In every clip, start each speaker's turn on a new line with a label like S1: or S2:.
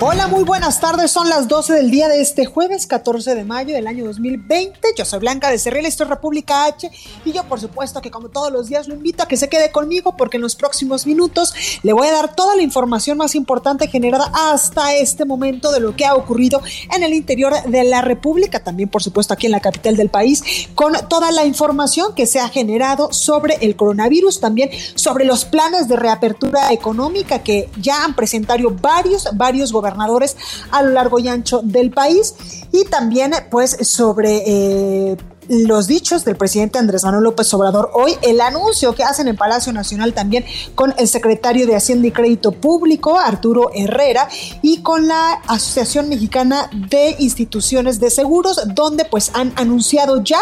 S1: Hola, muy buenas tardes. Son las 12 del día de este jueves 14 de mayo del año 2020. Yo soy Blanca de Cerril, esto es República H y yo por supuesto que como todos los días lo invito a que se quede conmigo porque en los próximos minutos le voy a dar toda la información más importante generada hasta este momento de lo que ha ocurrido en el interior de la República, también por supuesto aquí en la capital del país, con toda la información que se ha generado sobre el coronavirus, también sobre los planes de reapertura económica que ya han presentado varios, varios gobernadores gobernadores a lo largo y ancho del país. Y también pues sobre... Eh, los dichos del presidente Andrés Manuel López Obrador hoy, el anuncio que hacen en Palacio Nacional también con el secretario de Hacienda y Crédito Público, Arturo Herrera, y con la Asociación Mexicana de Instituciones de Seguros, donde pues han anunciado ya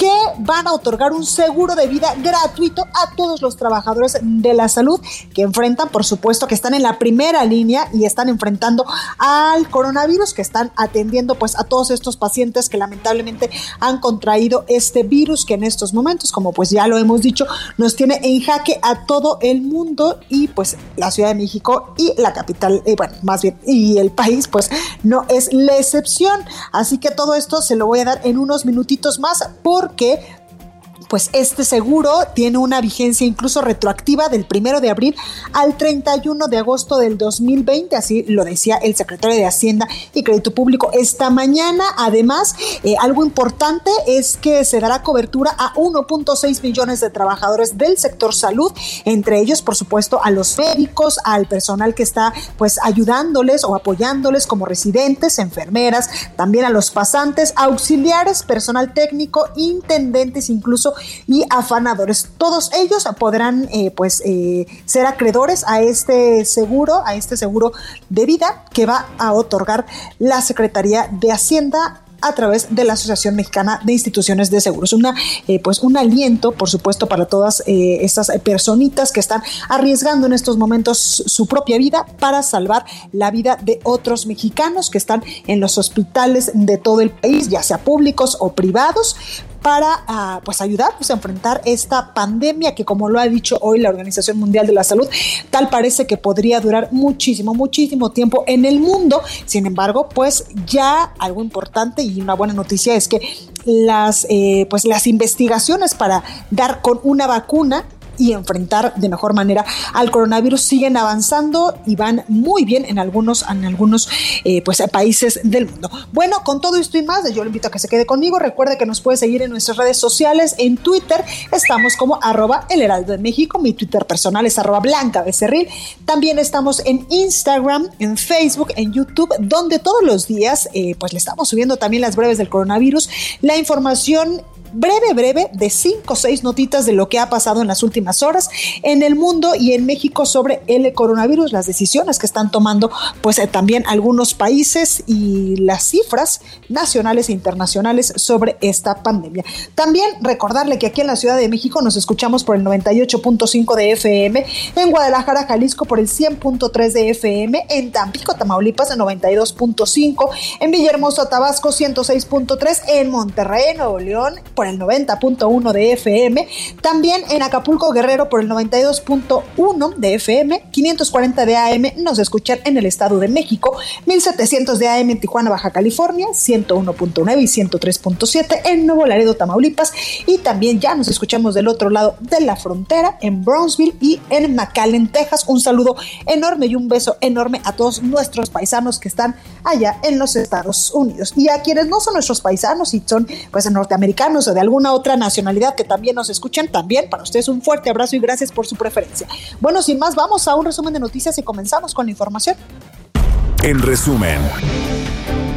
S1: que van a otorgar un seguro de vida gratuito a todos los trabajadores de la salud que enfrentan, por supuesto, que están en la primera línea y están enfrentando al coronavirus, que están atendiendo pues a todos estos pacientes que lamentablemente han contraído este virus que en estos momentos, como pues ya lo hemos dicho, nos tiene en jaque a todo el mundo y pues la Ciudad de México y la capital, eh, bueno, más bien, y el país pues no es la excepción. Así que todo esto se lo voy a dar en unos minutitos más por porque pues este seguro tiene una vigencia incluso retroactiva del primero de abril al 31 de agosto del 2020, así lo decía el secretario de Hacienda y Crédito Público esta mañana. Además, eh, algo importante es que se dará cobertura a 1.6 millones de trabajadores del sector salud, entre ellos, por supuesto, a los médicos, al personal que está pues ayudándoles o apoyándoles como residentes, enfermeras, también a los pasantes, auxiliares, personal técnico, intendentes, incluso y afanadores. Todos ellos podrán eh, pues eh, ser acreedores a este seguro, a este seguro de vida que va a otorgar la Secretaría de Hacienda a través de la Asociación Mexicana de Instituciones de Seguros. Una, eh, pues un aliento, por supuesto, para todas estas personitas que están arriesgando en estos momentos su propia vida para salvar la vida de otros mexicanos que están en los hospitales de todo el país, ya sea públicos o privados, para ah, pues ayudarnos a enfrentar esta pandemia que como lo ha dicho hoy la Organización Mundial de la Salud, tal parece que podría durar muchísimo, muchísimo tiempo en el mundo. Sin embargo, pues ya algo importante y una buena noticia es que las, eh, pues las investigaciones para dar con una vacuna y enfrentar de mejor manera al coronavirus siguen avanzando y van muy bien en algunos, en algunos eh, pues, países del mundo. Bueno, con todo esto y más, yo le invito a que se quede conmigo. Recuerde que nos puede seguir en nuestras redes sociales. En Twitter estamos como arroba el heraldo de México. Mi Twitter personal es arroba blanca becerril. También estamos en Instagram, en Facebook, en YouTube, donde todos los días eh, pues le estamos subiendo también las breves del coronavirus, la información breve, breve de cinco o seis notitas de lo que ha pasado en las últimas horas en el mundo y en México sobre el coronavirus, las decisiones que están tomando pues eh, también algunos países y las cifras nacionales e internacionales sobre esta pandemia. También recordarle que aquí en la Ciudad de México nos escuchamos por el 98.5 de FM, en Guadalajara, Jalisco por el 100.3 de FM, en Tampico, Tamaulipas el 92.5, en Villahermosa, Tabasco 106.3, en Monterrey, Nuevo León por el 90.1 de FM, también en Acapulco Guerrero por el 92.1 de FM, 540 de AM nos escuchan en el Estado de México, 1700 de AM en Tijuana, Baja California, 101.9 y 103.7 en Nuevo Laredo, Tamaulipas y también ya nos escuchamos del otro lado de la frontera en Brownsville y en McAllen, Texas. Un saludo enorme y un beso enorme a todos nuestros paisanos que están allá en los Estados Unidos y a quienes no son nuestros paisanos y son pues norteamericanos o de alguna otra nacionalidad que también nos escuchan, también para ustedes un fuerte abrazo y gracias por su preferencia. Bueno, sin más, vamos a un resumen de noticias y comenzamos con la información.
S2: En resumen.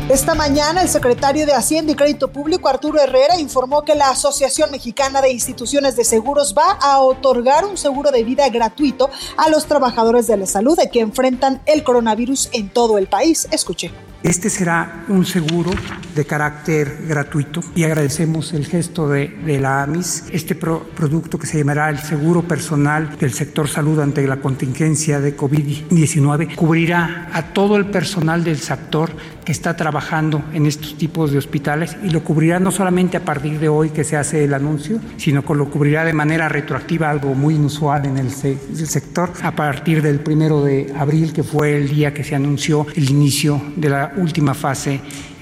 S1: Esta mañana el secretario de Hacienda y Crédito Público, Arturo Herrera, informó que la Asociación Mexicana de Instituciones de Seguros va a otorgar un seguro de vida gratuito a los trabajadores de la salud que enfrentan el coronavirus en todo el país. Escuche.
S3: Este será un seguro de carácter gratuito y agradecemos el gesto de, la AMIS. Este producto que se llamará el Seguro Personal del Sector Salud ante la contingencia de COVID-19 cubrirá a todo el personal del sector que está trabajando en estos tipos de hospitales y lo cubrirá no solamente a partir de hoy que se hace el anuncio, sino que lo cubrirá de manera retroactiva, algo muy inusual en el, sector, a partir del primero de abril, que fue el día que se anunció el inicio de la última fase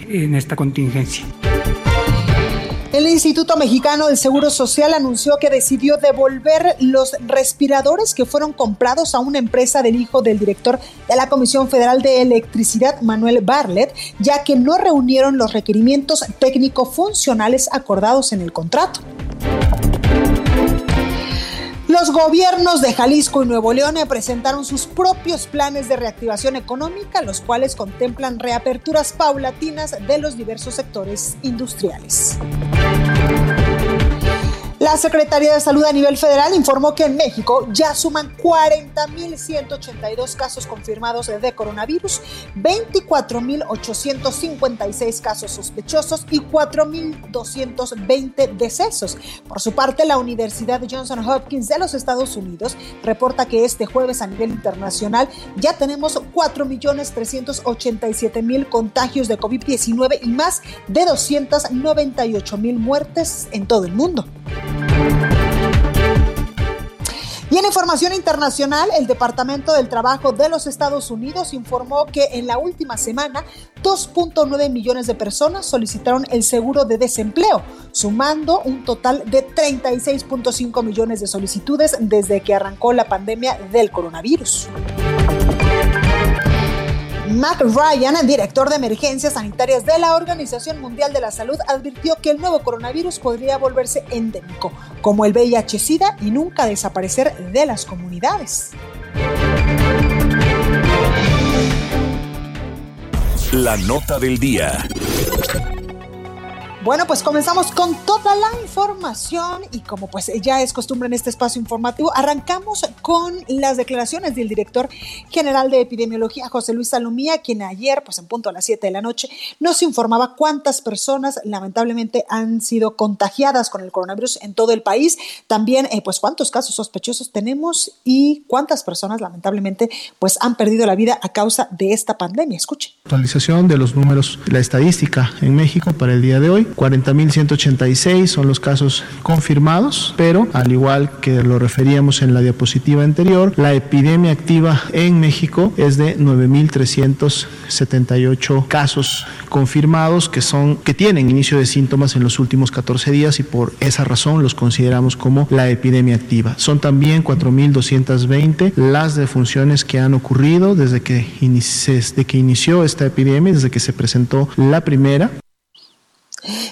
S3: en esta contingencia.
S1: El Instituto Mexicano del Seguro Social anunció que decidió devolver los respiradores que fueron comprados a una empresa del hijo del director de la Comisión Federal de Electricidad, Manuel Barlet, ya que no reunieron los requerimientos técnico-funcionales acordados en el contrato. Los gobiernos de Jalisco y Nuevo León presentaron sus propios planes de reactivación económica, los cuales contemplan reaperturas paulatinas de los diversos sectores industriales. La Secretaría de Salud a nivel federal informó que en México ya suman 40.182 casos confirmados de coronavirus, 24.856 casos sospechosos y 4.220 decesos. Por su parte, la Universidad Johnson Hopkins de los Estados Unidos reporta que este jueves a nivel internacional ya tenemos 4.387.000 contagios de COVID-19 y más de 298.000 muertes en todo el mundo. Y en información internacional, el Departamento del Trabajo de los Estados Unidos informó que en la última semana 2.9 millones de personas solicitaron el seguro de desempleo, sumando un total de 36.5 millones de solicitudes desde que arrancó la pandemia del coronavirus. Mac Ryan, director de emergencias sanitarias de la Organización Mundial de la Salud, advirtió que el nuevo coronavirus podría volverse endémico, como el VIH-Sida, y nunca desaparecer de las comunidades.
S2: La nota del día.
S1: Bueno, pues comenzamos con toda la información y como pues ya es costumbre en este espacio informativo, arrancamos con las declaraciones del director general de epidemiología, José Luis Salomía, quien ayer, pues en punto a las 7 de la noche, nos informaba cuántas personas lamentablemente han sido contagiadas con el coronavirus en todo el país, también eh, pues cuántos casos sospechosos tenemos y cuántas personas lamentablemente pues han perdido la vida a causa de esta pandemia. Escuche.
S4: Actualización de los números, la estadística en México para el día de hoy. 40.186 son los casos confirmados, pero al igual que lo referíamos en la diapositiva anterior, la epidemia activa en México es de 9.378 casos confirmados que son que tienen inicio de síntomas en los últimos 14 días y por esa razón los consideramos como la epidemia activa. Son también 4.220 las defunciones que han ocurrido desde que, desde que inició esta epidemia, desde que se presentó la primera.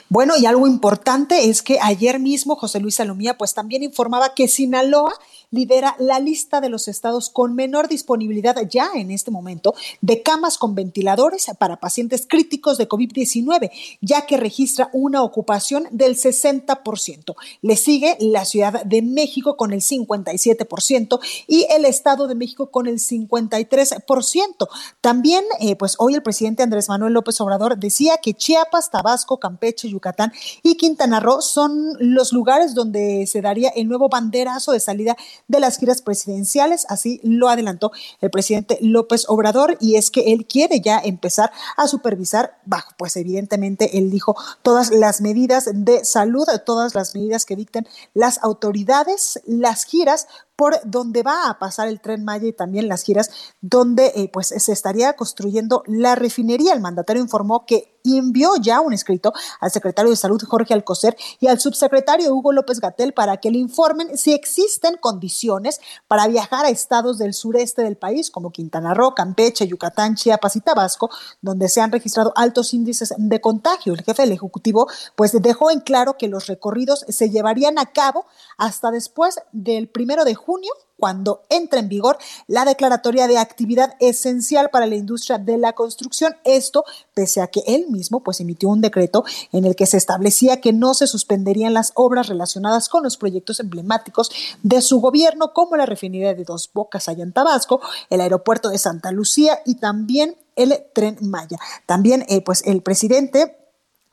S1: Bueno, y algo importante es que ayer mismo José Luis Salomía pues también informaba que Sinaloa lidera la lista de los estados con menor disponibilidad ya en este momento de camas con ventiladores para pacientes críticos de COVID-19, ya que registra una ocupación del 60%. Le sigue la Ciudad de México con el 57% y el Estado de México con el 53%. También, eh, pues hoy el presidente Andrés Manuel López Obrador decía que Chiapas, Tabasco, Campeche, Yucatán y Quintana Roo son los lugares donde se daría el nuevo banderazo de salida de las giras presidenciales, así lo adelantó el presidente López Obrador, y es que él quiere ya empezar a supervisar, bajo, pues evidentemente él dijo todas las medidas de salud, todas las medidas que dicten las autoridades, las giras por donde va a pasar el tren Maya y también las giras donde eh, pues se estaría construyendo la refinería. El mandatario informó que envió ya un escrito al secretario de Salud Jorge Alcocer y al subsecretario Hugo López Gatel para que le informen si existen condiciones para viajar a estados del sureste del país como Quintana Roo, Campeche, Yucatán, Chiapas y Tabasco, donde se han registrado altos índices de contagio. El jefe del Ejecutivo pues dejó en claro que los recorridos se llevarían a cabo hasta después del primero de junio cuando entra en vigor la declaratoria de actividad esencial para la industria de la construcción. Esto pese a que él mismo pues emitió un decreto en el que se establecía que no se suspenderían las obras relacionadas con los proyectos emblemáticos de su gobierno, como la refinería de Dos Bocas allá en Tabasco, el aeropuerto de Santa Lucía y también el tren Maya. También eh, pues el presidente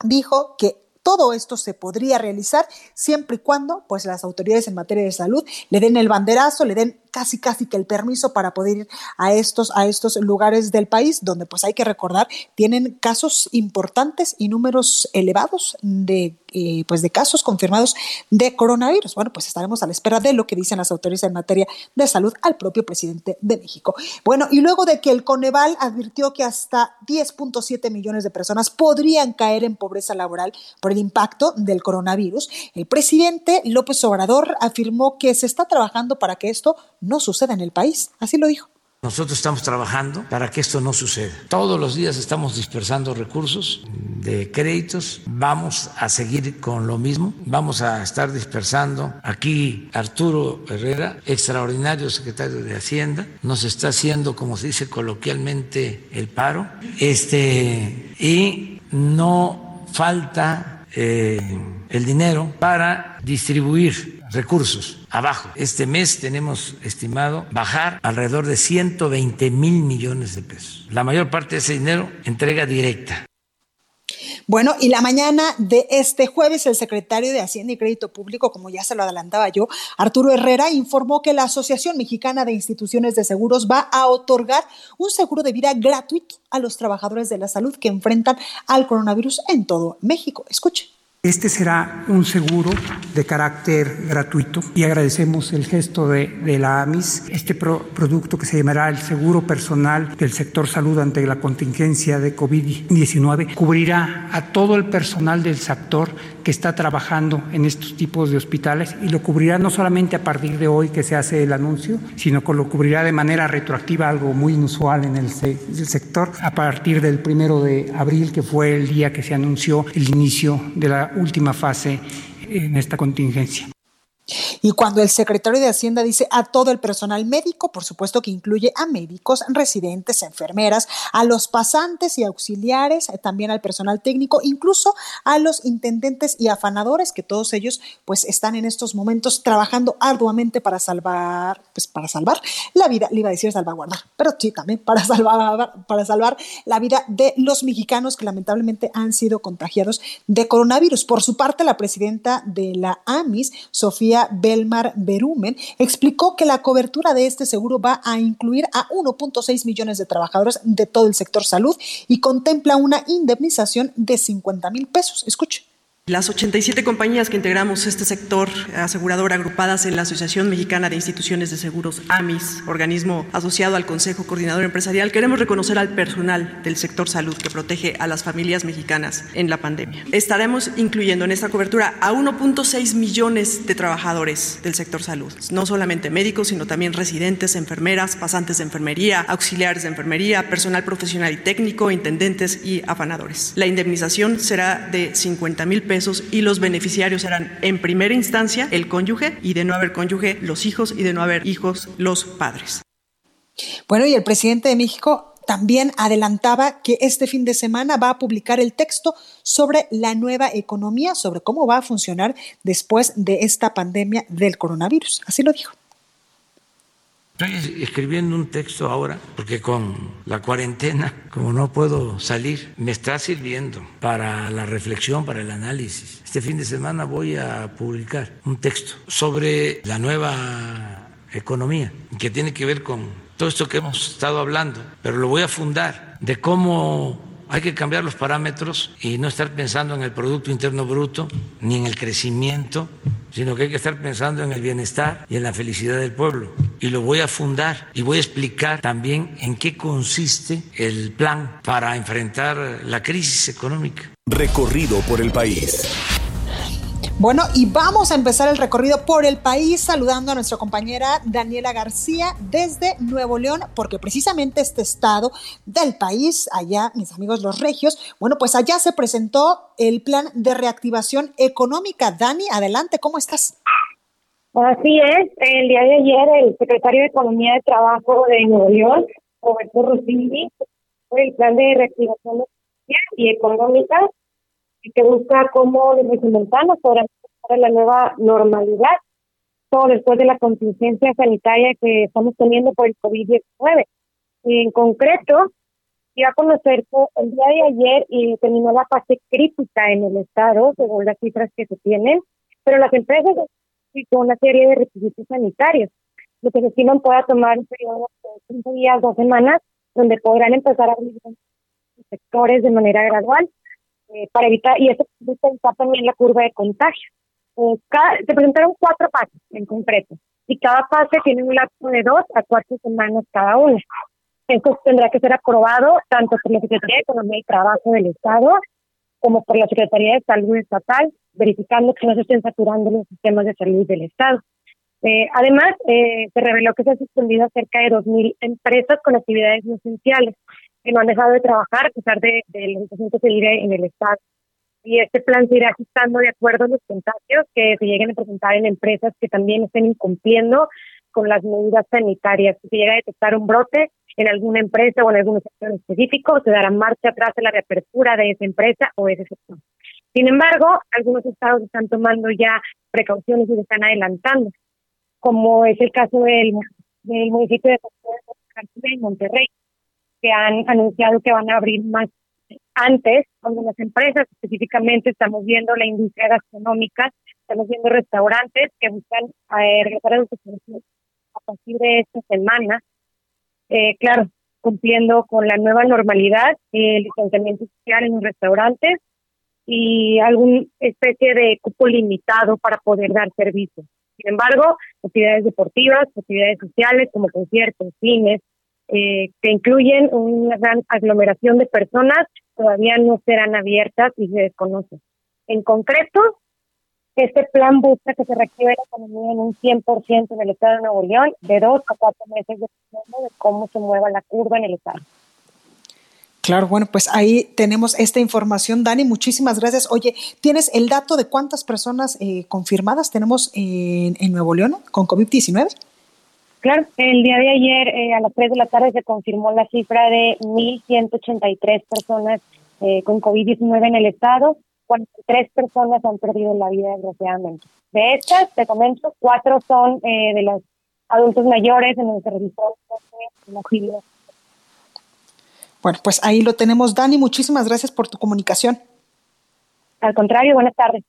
S1: dijo que todo esto se podría realizar siempre y cuando pues las autoridades en materia de salud le den el banderazo, le den casi casi que el permiso para poder ir a estos a estos lugares del país donde pues hay que recordar tienen casos importantes y números elevados de eh, pues de casos confirmados de coronavirus. Bueno, pues estaremos a la espera de lo que dicen las autoridades en materia de salud al propio presidente de México. Bueno, y luego de que el Coneval advirtió que hasta 10.7 millones de personas podrían caer en pobreza laboral por el impacto del coronavirus, el presidente López Obrador afirmó que se está trabajando para que esto no suceda en el país. Así lo dijo.
S5: Nosotros estamos trabajando para que esto no suceda. Todos los días estamos dispersando recursos de créditos. Vamos a seguir con lo mismo. Vamos a estar dispersando. Aquí Arturo Herrera, extraordinario secretario de Hacienda, nos está haciendo, como se dice coloquialmente, el paro. Este, y no falta eh, el dinero para distribuir recursos abajo. Este mes tenemos estimado bajar alrededor de 120 mil millones de pesos. La mayor parte de ese dinero entrega directa.
S1: Bueno, y la mañana de este jueves, el secretario de Hacienda y Crédito Público, como ya se lo adelantaba yo, Arturo Herrera, informó que la Asociación Mexicana de Instituciones de Seguros va a otorgar un seguro de vida gratuito a los trabajadores de la salud que enfrentan al coronavirus en todo México. Escuchen.
S3: Este será un seguro de carácter gratuito y agradecemos el gesto de, la AMIS. Este producto que se llamará el seguro personal del sector salud ante la contingencia de COVID-19 cubrirá a todo el personal del sector que está trabajando en estos tipos de hospitales y lo cubrirá no solamente a partir de hoy que se hace el anuncio, sino que lo cubrirá de manera retroactiva, algo muy inusual en el, el sector, a partir del primero de abril, que fue el día que se anunció el inicio de la última fase en esta contingencia.
S1: Y cuando el secretario de Hacienda dice a todo el personal médico, por supuesto que incluye a médicos, residentes, enfermeras, a los pasantes y auxiliares, eh, también al personal técnico, incluso a los intendentes y afanadores, que todos ellos pues están en estos momentos trabajando arduamente para salvar, pues para salvar la vida, le iba a decir salvaguardar, pero sí también para salvar, para salvar la vida de los mexicanos que lamentablemente han sido contagiados de coronavirus. Por su parte, la presidenta de la AMIS, Sofía Belmar Berumen, explicó que la cobertura de este seguro va a incluir a 1.6 millones de trabajadores de todo el sector salud y contempla una indemnización de 50 mil pesos. Escuche.
S6: Las 87 compañías que integramos este sector asegurador agrupadas en la Asociación Mexicana de Instituciones de Seguros, AMIS, organismo asociado al Consejo Coordinador Empresarial, queremos reconocer al personal del sector salud que protege a las familias mexicanas en la pandemia. Estaremos incluyendo en esta cobertura a 1.6 millones de trabajadores del sector salud, no solamente médicos, sino también residentes, enfermeras, pasantes de enfermería, auxiliares de enfermería, personal profesional y técnico, intendentes y afanadores. La indemnización será de 50 mil pesos y los beneficiarios serán en primera instancia el cónyuge y de no haber cónyuge los hijos y de no haber hijos los padres.
S1: Bueno, y el presidente de México también adelantaba que este fin de semana va a publicar el texto sobre la nueva economía, sobre cómo va a funcionar después de esta pandemia del coronavirus. Así lo dijo.
S5: Estoy escribiendo un texto ahora porque con la cuarentena, como no puedo salir, me está sirviendo para la reflexión, para el análisis. Este fin de semana voy a publicar un texto sobre la nueva economía que tiene que ver con todo esto que hemos estado hablando, pero lo voy a fundar de cómo hay que cambiar los parámetros y no estar pensando en el Producto Interno Bruto ni en el crecimiento sino que hay que estar pensando en el bienestar y en la felicidad del pueblo. Y lo voy a fundar y voy a explicar también en qué consiste el plan para enfrentar la crisis económica.
S2: Recorrido por el país.
S1: Bueno, y vamos a empezar el recorrido por el país saludando a nuestra compañera Daniela García desde Nuevo León, porque precisamente este estado del país, allá, mis amigos los regios, bueno, pues allá se presentó el plan de reactivación económica. Dani, adelante, ¿cómo estás?
S7: Así es, el día de ayer el secretario de Economía de Trabajo de Nuevo León, Roberto Rossini, el plan de reactivación y económica que busca cómo los podrán para la nueva normalidad, todo después de la contingencia sanitaria que estamos teniendo por el COVID-19. En concreto, iba a conocer el día de ayer y terminó la fase crítica en el estado, según las cifras que se tienen, pero las empresas con una serie de requisitos sanitarios, lo que se estiman pueda tomar un periodo de cinco días, dos semanas, donde podrán empezar a abrir sectores de manera gradual eh, para evitar, y eso evitar también la curva de contagio. Eh, se presentaron cuatro fases en concreto, y cada fase tiene un lapso de dos a cuatro semanas cada una. Esto tendrá que ser aprobado tanto por la Secretaría de Economía y Trabajo del Estado como por la Secretaría de Salud Estatal, verificando que no se estén saturando los sistemas de salud del Estado. Eh, además, eh, se reveló que se han suspendido cerca de 2.000 empresas con actividades no esenciales que no han dejado de trabajar a pesar de, de la situación que se vive en el Estado. Y este plan se irá ajustando de acuerdo a los contagios que se lleguen a presentar en empresas que también estén incumpliendo con las medidas sanitarias. Si se llega a detectar un brote en alguna empresa o en algún sector específico, se dará marcha atrás en la reapertura de esa empresa o ese sector. Sin embargo, algunos estados están tomando ya precauciones y se están adelantando, como es el caso del, municipio de Monterrey, que han anunciado que van a abrir más antes, las empresas. Específicamente estamos viendo la industria gastronómica, estamos viendo restaurantes que buscan eh, a a partir de esta semana, eh, claro, cumpliendo con la nueva normalidad, el licenciamiento social en los restaurantes y alguna especie de cupo limitado para poder dar servicio. Sin embargo, actividades deportivas, actividades sociales como conciertos, cines, eh, que incluyen una gran aglomeración de personas, todavía no serán abiertas y se desconocen. En concreto, este plan busca que se reactive la economía en un 100% en el estado de Nuevo León, de dos a cuatro meses dependiendo de cómo se mueva la curva en el estado.
S1: Claro, bueno, pues ahí tenemos esta información. Dani, muchísimas gracias. Oye, ¿tienes el dato de cuántas personas eh, confirmadas tenemos en, Nuevo León con COVID-19?
S7: Claro, el día de ayer eh, a las 3 de la tarde se confirmó la cifra de 1.183 personas eh, con COVID-19 en el estado. 43 personas han perdido la vida, desgraciadamente. De estas, te comento, cuatro son eh, de los adultos mayores en el servicio de
S1: Bueno, pues ahí lo tenemos, Dani. Muchísimas gracias por tu comunicación.
S7: Al contrario, buenas tardes.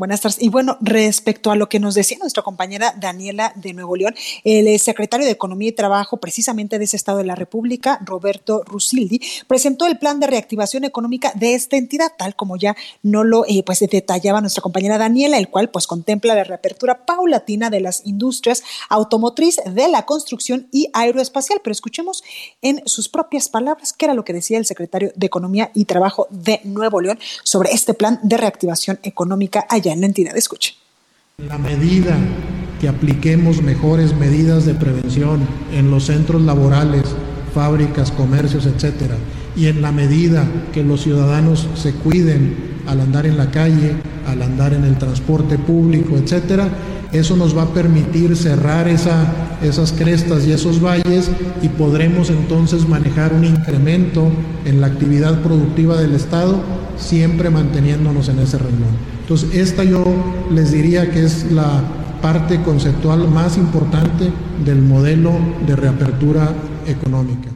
S1: Buenas tardes. Y bueno, respecto a lo que nos decía nuestra compañera Daniela de Nuevo León, el secretario de Economía y Trabajo, precisamente de ese estado de la República, Roberto Rusildi, presentó el plan de reactivación económica de esta entidad, tal como ya no lo eh, pues detallaba nuestra compañera Daniela, el cual pues contempla la reapertura paulatina de las industrias automotriz, de la construcción y aeroespacial. Pero escuchemos en sus propias palabras qué era lo que decía el secretario de Economía y Trabajo de Nuevo León sobre este plan de reactivación económica allá en la. Escuche.
S8: La medida que apliquemos mejores medidas de prevención en los centros laborales, fábricas, comercios, etcétera, y en la medida que los ciudadanos se cuiden al andar en la calle, al andar en el transporte público, etcétera, eso nos va a permitir cerrar esa, esas crestas y esos valles y podremos entonces manejar un incremento en la actividad productiva del Estado, siempre manteniéndonos en ese renglón. Entonces, esta yo les diría que es la parte conceptual más importante del modelo de reapertura económica.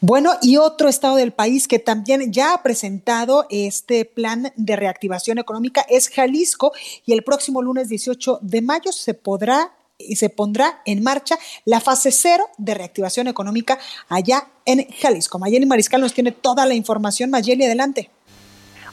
S1: Bueno, y otro estado del país que también ya ha presentado este plan de reactivación económica es Jalisco y el próximo lunes 18 de mayo se podrá y se pondrá en marcha la fase cero de reactivación económica allá en Jalisco. Mayeli Mariscal nos tiene toda la información. Mayeli, adelante.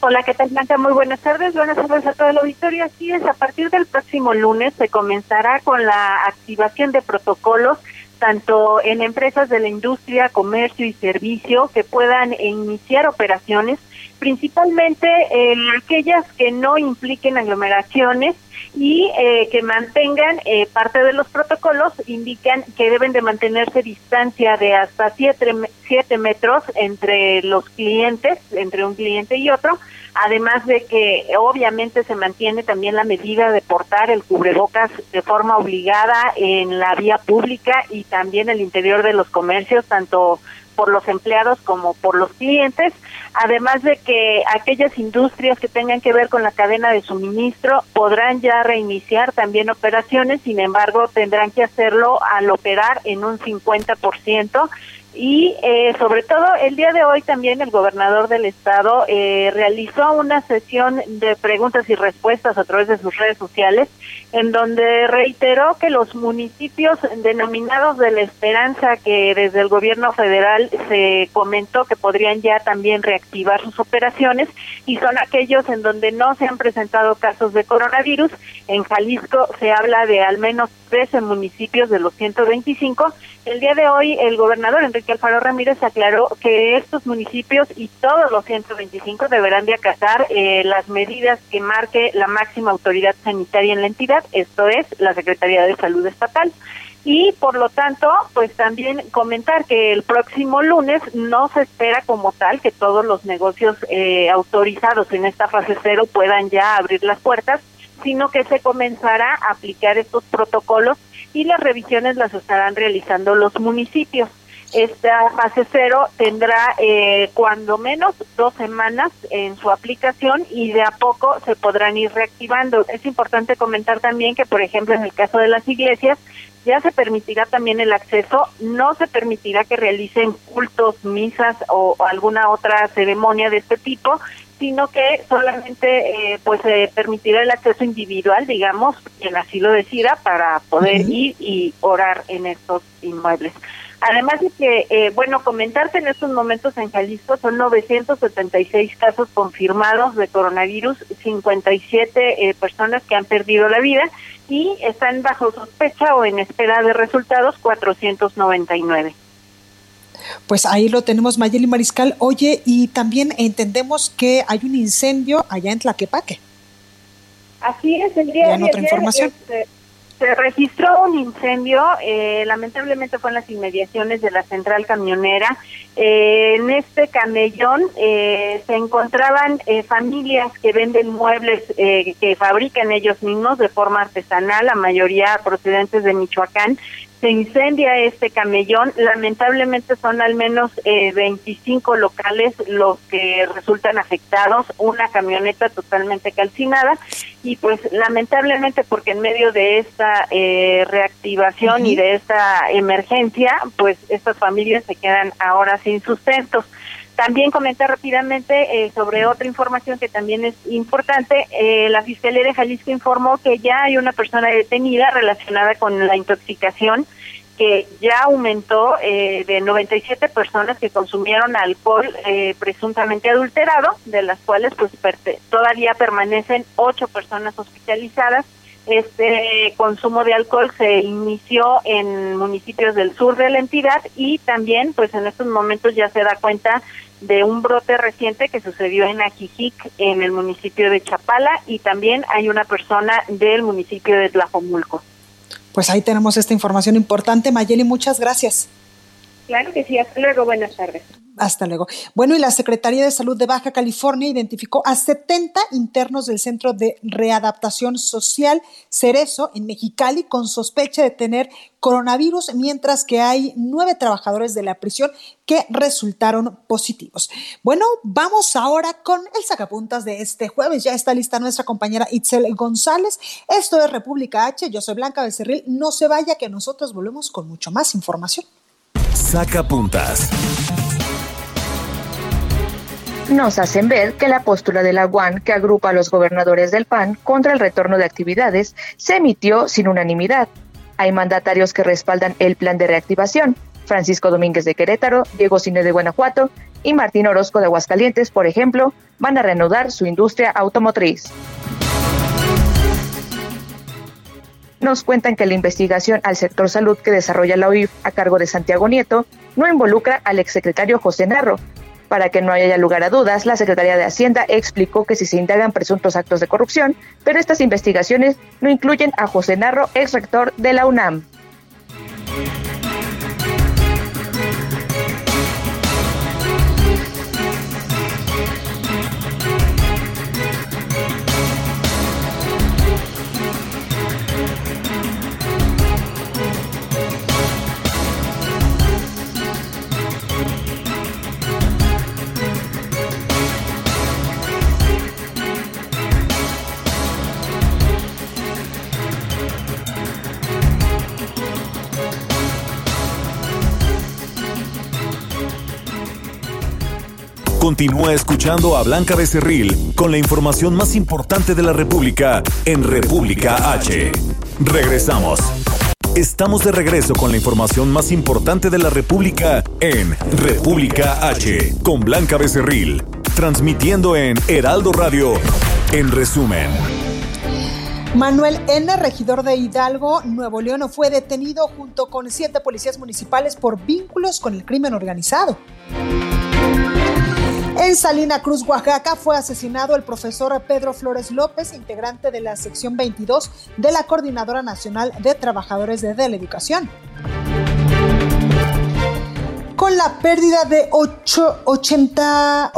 S9: Hola, ¿qué tal Blanca? Muy buenas tardes. Buenas tardes a todo el auditorio. Así es, a partir del próximo lunes se comenzará con la activación de protocolos tanto en empresas de la industria, comercio y servicio que puedan iniciar operaciones, principalmente en aquellas que no impliquen aglomeraciones y eh, que mantengan eh, parte de los protocolos indican que deben de mantenerse distancia de hasta siete, siete metros entre los clientes, entre un cliente y otro, además de que obviamente se mantiene también la medida de portar el cubrebocas de forma obligada en la vía pública y también el interior de los comercios, tanto por los empleados como por los clientes, además de que aquellas industrias que tengan que ver con la cadena de suministro podrán ya reiniciar también operaciones, sin embargo tendrán que hacerlo al operar en un 50%, y eh, sobre todo el día de hoy también el gobernador del estado eh, realizó una sesión de preguntas y respuestas a través de sus redes sociales en donde reiteró que los municipios denominados de la esperanza que desde el gobierno federal se comentó que podrían ya también reactivar sus operaciones y son aquellos en donde no se han presentado casos de coronavirus. En Jalisco se habla de al menos 13 municipios de los 125. El día de hoy el gobernador Enrique Alfaro Ramírez aclaró que estos municipios y todos los 125 deberán de acatar eh, las medidas que marque la máxima autoridad sanitaria en la entidad, esto es la Secretaría de Salud Estatal y por lo tanto, pues también comentar que el próximo lunes no se espera como tal que todos los negocios eh, autorizados en esta fase cero puedan ya abrir las puertas, sino que se comenzará a aplicar estos protocolos y las revisiones las estarán realizando los municipios. Esta fase cero tendrá eh, cuando menos dos semanas en su aplicación y de a poco se podrán ir reactivando. Es importante comentar también que, por ejemplo, en el caso de las iglesias, ya se permitirá también el acceso, no se permitirá que realicen cultos, misas o, alguna otra ceremonia de este tipo, sino que solamente eh, pues se permitirá el acceso individual, digamos, quien así lo decida, para poder ir y orar en estos inmuebles. Además de que, eh, bueno, comentarte en estos momentos en Jalisco son 976 casos confirmados de coronavirus, 57 eh, personas que han perdido la vida y están bajo sospecha o en espera de resultados 499.
S1: Pues ahí lo tenemos, Mayeli Mariscal. Oye, y también entendemos que hay un incendio allá en Tlaquepaque.
S9: Así es, el día
S1: de otra información?
S9: Este, se registró un incendio, eh, lamentablemente fue en las inmediaciones de la central camionera. Eh, en este camellón eh, se encontraban familias que venden muebles que fabrican ellos mismos de forma artesanal, la mayoría procedentes de Michoacán, se incendia este camellón. Lamentablemente son al menos eh, 25 locales los que resultan afectados, una camioneta totalmente calcinada y pues lamentablemente porque en medio de esta eh, reactivación y de esta emergencia, pues estas familias se quedan ahora sin sustentos. También comentar rápidamente eh, sobre otra información que también es importante. Eh, la Fiscalía de Jalisco informó que ya hay una persona detenida relacionada con la intoxicación que ya aumentó eh, de 97 personas que consumieron alcohol eh, presuntamente adulterado, de las cuales pues todavía permanecen ocho personas hospitalizadas. Este consumo de alcohol se inició en municipios del sur de la entidad y también pues en estos momentos ya se da cuenta de un brote reciente que sucedió en Ajijic, en el municipio de Chapala, y también hay una persona del municipio de Tlajomulco.
S1: Pues ahí tenemos esta información importante. Mayeli, muchas gracias.
S9: Claro que sí, hasta luego, buenas tardes.
S1: Hasta luego. Bueno, y la Secretaría de Salud de Baja California identificó a 70 internos del Centro de Readaptación Social Cerezo en Mexicali con sospecha de tener coronavirus, mientras que hay nueve trabajadores de la prisión que resultaron positivos. Bueno, vamos ahora con el sacapuntas de este jueves. Ya está lista nuestra compañera Itzel González. Esto es República H. Yo soy Blanca Becerril. No se vaya que nosotros volvemos con mucho más información.
S2: Sacapuntas
S10: nos hacen ver que la postura de la UAN, que agrupa a los gobernadores del PAN contra el retorno de actividades, se emitió sin unanimidad. Hay mandatarios que respaldan el plan de reactivación. Francisco Domínguez de Querétaro, Diego Cine de Guanajuato, y Martín Orozco de Aguascalientes, por ejemplo, van a reanudar su industria automotriz. Nos cuentan que la investigación al sector salud que desarrolla la OIF a cargo de Santiago Nieto no involucra al exsecretario José Narro, para que no haya lugar a dudas, la Secretaría de Hacienda explicó que si se indagan presuntos actos de corrupción, pero estas investigaciones no incluyen a José Narro, ex rector de la UNAM.
S2: Continúa escuchando a Blanca Becerril con la información más importante de la República en República H. Regresamos. Estamos de regreso con la información más importante de la República en República H con Blanca Becerril, transmitiendo en Heraldo Radio. En resumen.
S1: Manuel N., regidor de Hidalgo, Nuevo León, fue detenido junto con siete policías municipales por vínculos con el crimen organizado. En Salina Cruz, Oaxaca, fue asesinado el profesor Pedro Flores López, integrante de la sección 22 de la Coordinadora Nacional de Trabajadores de la Educación. Con la pérdida de 80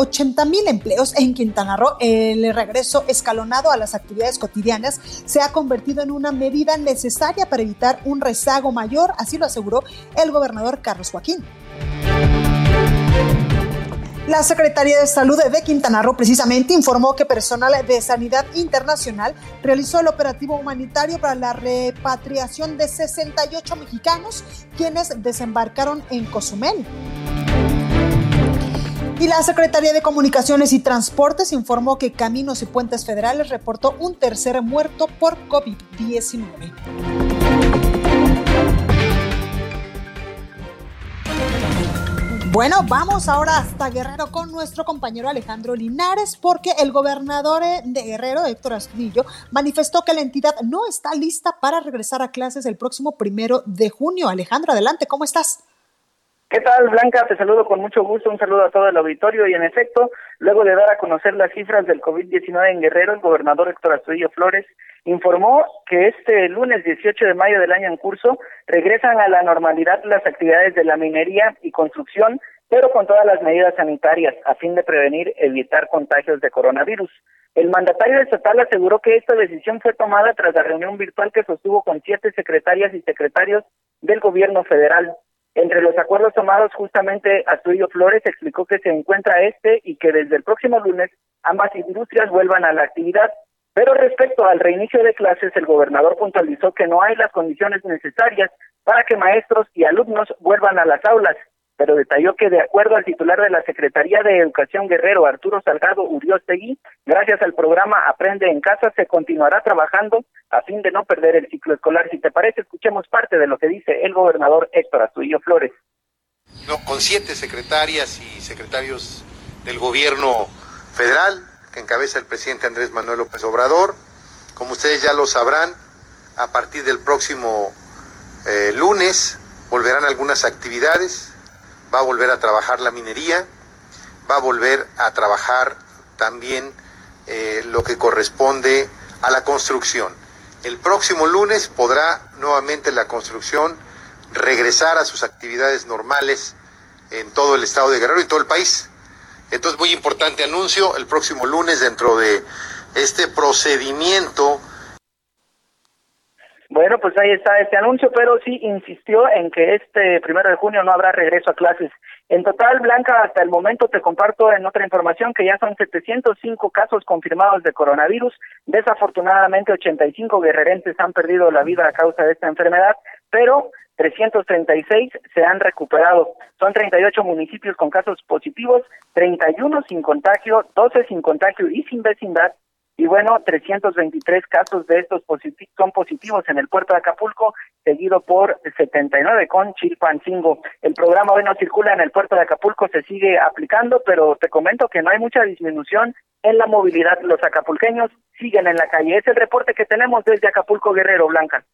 S1: mil empleos en Quintana Roo, el regreso escalonado a las actividades cotidianas se ha convertido en una medida necesaria para evitar un rezago mayor, así lo aseguró el gobernador Carlos Joaquín. La Secretaría de Salud de Quintana Roo precisamente informó que personal de Sanidad Internacional realizó el operativo humanitario para la repatriación de 68 mexicanos quienes desembarcaron en Cozumel. Y la Secretaría de Comunicaciones y Transportes informó que Caminos y Puentes Federales reportó un tercer muerto por COVID-19. Bueno, vamos ahora hasta Guerrero con nuestro compañero Alejandro Linares, porque el gobernador de Guerrero, Héctor Astudillo, manifestó que la entidad no está lista para regresar a clases el próximo primero de junio. Alejandro, adelante, ¿cómo estás?
S11: ¿Qué tal, Blanca? Te saludo con mucho gusto, un saludo a todo el auditorio y en efecto, luego de dar a conocer las cifras del COVID-19 en Guerrero, el gobernador Héctor Astudillo Flores informó que este lunes 18 de mayo del año en curso regresan a la normalidad las actividades de la minería y construcción, pero con todas las medidas sanitarias a fin de prevenir evitar contagios de coronavirus. El mandatario estatal aseguró que esta decisión fue tomada tras la reunión virtual que sostuvo con siete secretarias y secretarios del gobierno federal. Entre los acuerdos tomados, justamente Astudillo Flores explicó que se encuentra este y que desde el próximo lunes ambas industrias vuelvan a la actividad. Pero respecto al reinicio de clases, el gobernador puntualizó que no hay las condiciones necesarias para que maestros y alumnos vuelvan a las aulas, pero detalló que de acuerdo al titular de la Secretaría de Educación Guerrero, Arturo Salgado Uriostegui, gracias al programa Aprende en Casa se continuará trabajando a fin de no perder el ciclo escolar. Si te parece, escuchemos parte de lo que dice el gobernador Héctor Astudillo Flores.
S12: con siete secretarias y secretarios del gobierno federal, que encabeza el presidente Andrés Manuel López Obrador. Como ustedes ya lo sabrán, a partir del próximo eh, lunes volverán algunas actividades, va a volver a trabajar la minería, va a volver a trabajar también eh, lo que corresponde a la construcción. El próximo lunes podrá nuevamente la construcción regresar a sus actividades normales en todo el estado de Guerrero y todo el país. Entonces, muy importante anuncio, el próximo lunes dentro de este procedimiento.
S11: Bueno, pues ahí está este anuncio, pero sí insistió en que este primero de junio no habrá regreso a clases. En total, Blanca, hasta el momento te comparto en otra información que ya son 705 casos confirmados de coronavirus. Desafortunadamente, 85 guerrerenses han perdido la vida a causa de esta enfermedad, pero 336 se han recuperado. Son 38 municipios con casos positivos, 31 sin contagio, 12 sin contagio y sin vecindad Y bueno, 323 casos de estos son positivos en el puerto de Acapulco, seguido por 79 con Chilpancingo. El programa bueno circula en el puerto de Acapulco, se sigue aplicando, pero te comento que no hay mucha disminución en la movilidad. Los acapulqueños siguen en la calle. Es el reporte que tenemos desde Acapulco Guerrero, Blanca.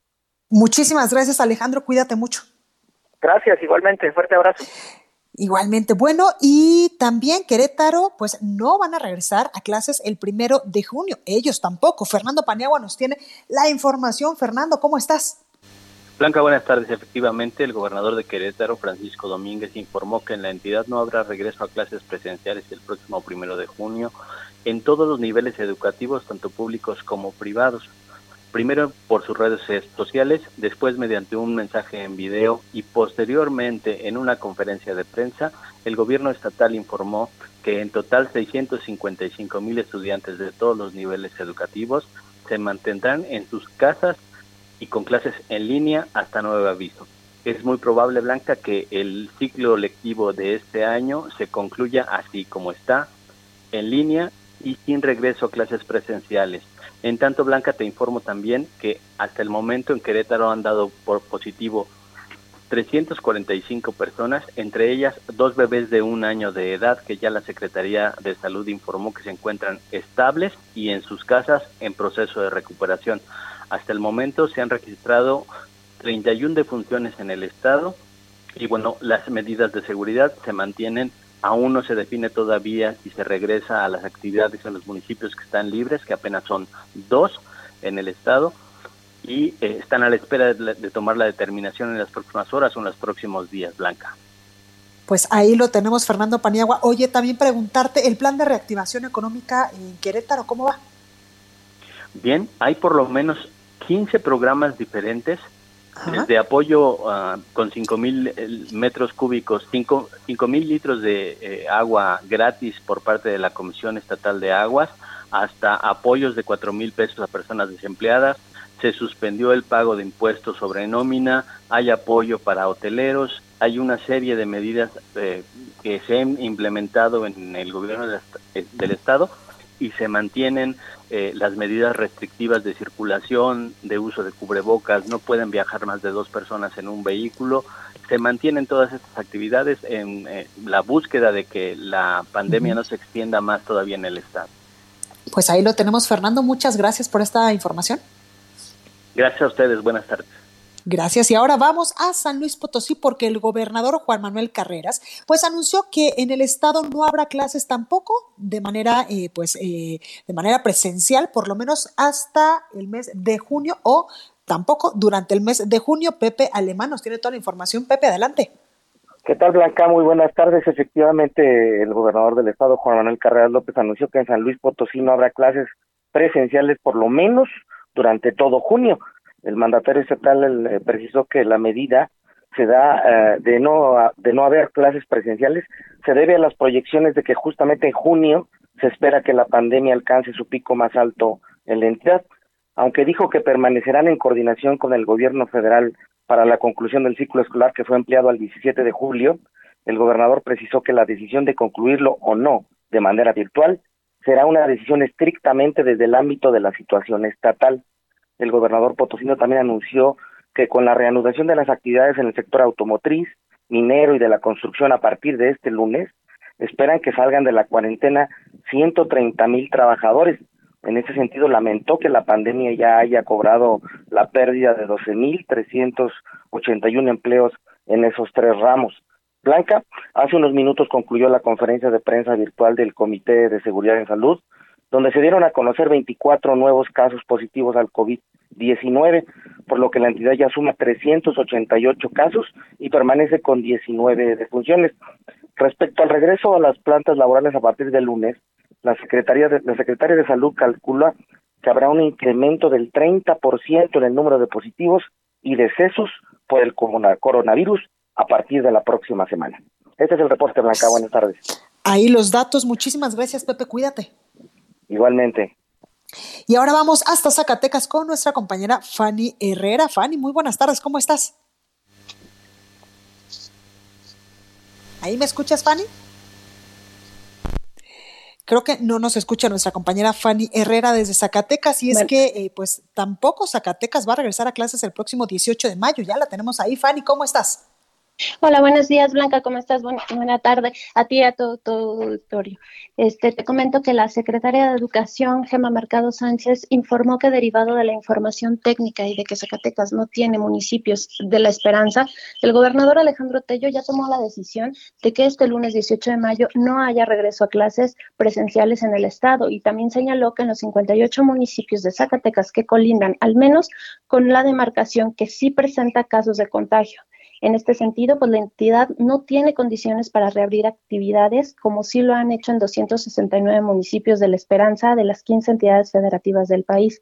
S1: Muchísimas gracias, Alejandro. Cuídate mucho.
S11: Gracias, igualmente. Fuerte abrazo.
S1: Igualmente, bueno, y también Querétaro, pues no van a regresar a clases el primero de junio, ellos tampoco. Fernando Paniagua nos tiene la información. Fernando, ¿cómo estás?
S13: Blanca, buenas tardes. Efectivamente, el gobernador de Querétaro, Francisco Domínguez, informó que en la entidad no habrá regreso a clases presenciales el próximo primero de junio en todos los niveles educativos, tanto públicos como privados primero por sus redes sociales, después mediante un mensaje en video y posteriormente en una conferencia de prensa, el gobierno estatal informó que en total 655 mil estudiantes de todos los niveles educativos se mantendrán en sus casas y con clases en línea hasta nuevo aviso. Es muy probable, Blanca, que el ciclo lectivo de este año se concluya así como está, en línea y sin regreso a clases presenciales. En tanto, Blanca, te informo también que hasta el momento en Querétaro han dado por positivo 345 personas, entre ellas dos bebés de un año de edad que ya la Secretaría de Salud informó que se encuentran estables y en sus casas en proceso de recuperación. Hasta el momento se han registrado 31 defunciones en el estado y bueno, las medidas de seguridad se mantienen Aún no se define todavía si se regresa a las actividades en los municipios que están libres, que apenas son dos en el estado, y eh, están a la espera de, de, tomar la determinación en las próximas horas o en los próximos días, Blanca.
S1: Pues ahí lo tenemos, Fernando Paniagua. Oye, también preguntarte, ¿el plan de reactivación económica en Querétaro cómo va?
S13: Bien, hay por lo menos 15 programas diferentes de apoyo uh, con 5 mil eh, metros cúbicos, 5 mil litros de eh, agua gratis por parte de la Comisión Estatal de Aguas, hasta apoyos de 4 mil pesos a personas desempleadas, se suspendió el pago de impuestos sobre nómina, hay apoyo para hoteleros, hay una serie de medidas eh, que se han implementado en el gobierno del Estado y se mantienen eh, las medidas restrictivas de circulación, de uso de cubrebocas, no pueden viajar más de dos personas en un vehículo. Se mantienen todas estas actividades en eh, la búsqueda de que la pandemia no se extienda más todavía en el Estado.
S1: Pues ahí lo tenemos, Fernando. Muchas gracias por esta información.
S13: Gracias a ustedes. Buenas tardes.
S1: Gracias. Y ahora vamos a San Luis Potosí porque el gobernador Juan Manuel Carreras pues anunció que en el estado no habrá clases tampoco de manera eh, pues eh, de manera presencial por lo menos hasta el mes de junio o tampoco durante el mes de junio. Pepe Alemán nos tiene toda la información. Pepe, adelante.
S14: ¿Qué tal, Blanca? Muy buenas tardes. Efectivamente, el gobernador del estado, Juan Manuel Carreras López, anunció que en San Luis Potosí no habrá clases presenciales por lo menos durante todo junio el mandatario estatal eh, precisó que la medida se da eh, de no de no haber clases presenciales se debe a las proyecciones de que justamente en junio se espera que la pandemia alcance su pico más alto en la entidad aunque dijo que permanecerán en coordinación con el gobierno federal para la conclusión del ciclo escolar que fue empleado al 17 de julio. El gobernador precisó que la decisión de concluirlo o no de manera virtual será una decisión estrictamente desde el ámbito de la situación estatal el gobernador potosino también anunció que con la reanudación de las actividades en el sector automotriz, minero y de la construcción a partir de este lunes, esperan que salgan de la cuarentena 130 mil trabajadores. En ese sentido, lamentó que la pandemia ya haya cobrado la pérdida de 12 mil 381 empleos en esos tres ramos. Blanca, hace unos minutos concluyó la conferencia de prensa virtual del Comité de Seguridad en Salud, donde se dieron a conocer 24 nuevos casos positivos al COVID-19, por lo que la entidad ya suma 388 casos y permanece con 19 defunciones. Respecto al regreso a las plantas laborales a partir del lunes, la Secretaría de, la de Salud calcula que habrá un incremento del 30% en el número de positivos y decesos por el coronavirus a partir de la próxima semana. Este es el reporte, Blanca. Buenas tardes.
S1: Ahí los datos. Muchísimas gracias, Pepe. Cuídate.
S14: Igualmente.
S1: Y ahora vamos hasta Zacatecas con nuestra compañera Fanny Herrera. Fanny, muy buenas tardes, ¿cómo estás? ¿Ahí me escuchas, Fanny? Creo que no nos escucha nuestra compañera Fanny Herrera desde Zacatecas y es que eh, pues tampoco Zacatecas va a regresar a clases el próximo 18 de mayo. Ya la tenemos ahí. Fanny, ¿cómo estás?
S15: Hola, buenos días, Blanca, ¿cómo estás? Buena, buena tarde a ti y a todo tu auditorio. Este, te comento que la secretaria de Educación, Gema Mercado Sánchez, informó que derivado de la información técnica y de que Zacatecas no tiene municipios de la esperanza, el gobernador Alejandro Tello ya tomó la decisión de que este lunes 18 de mayo no haya regreso a clases presenciales en el estado y también señaló que en los 58 municipios de Zacatecas que colindan al menos con la demarcación que sí presenta casos de contagio. En este sentido, pues la entidad no tiene condiciones para reabrir actividades, como sí lo han hecho en 269 municipios de La Esperanza de las 15 entidades federativas del país.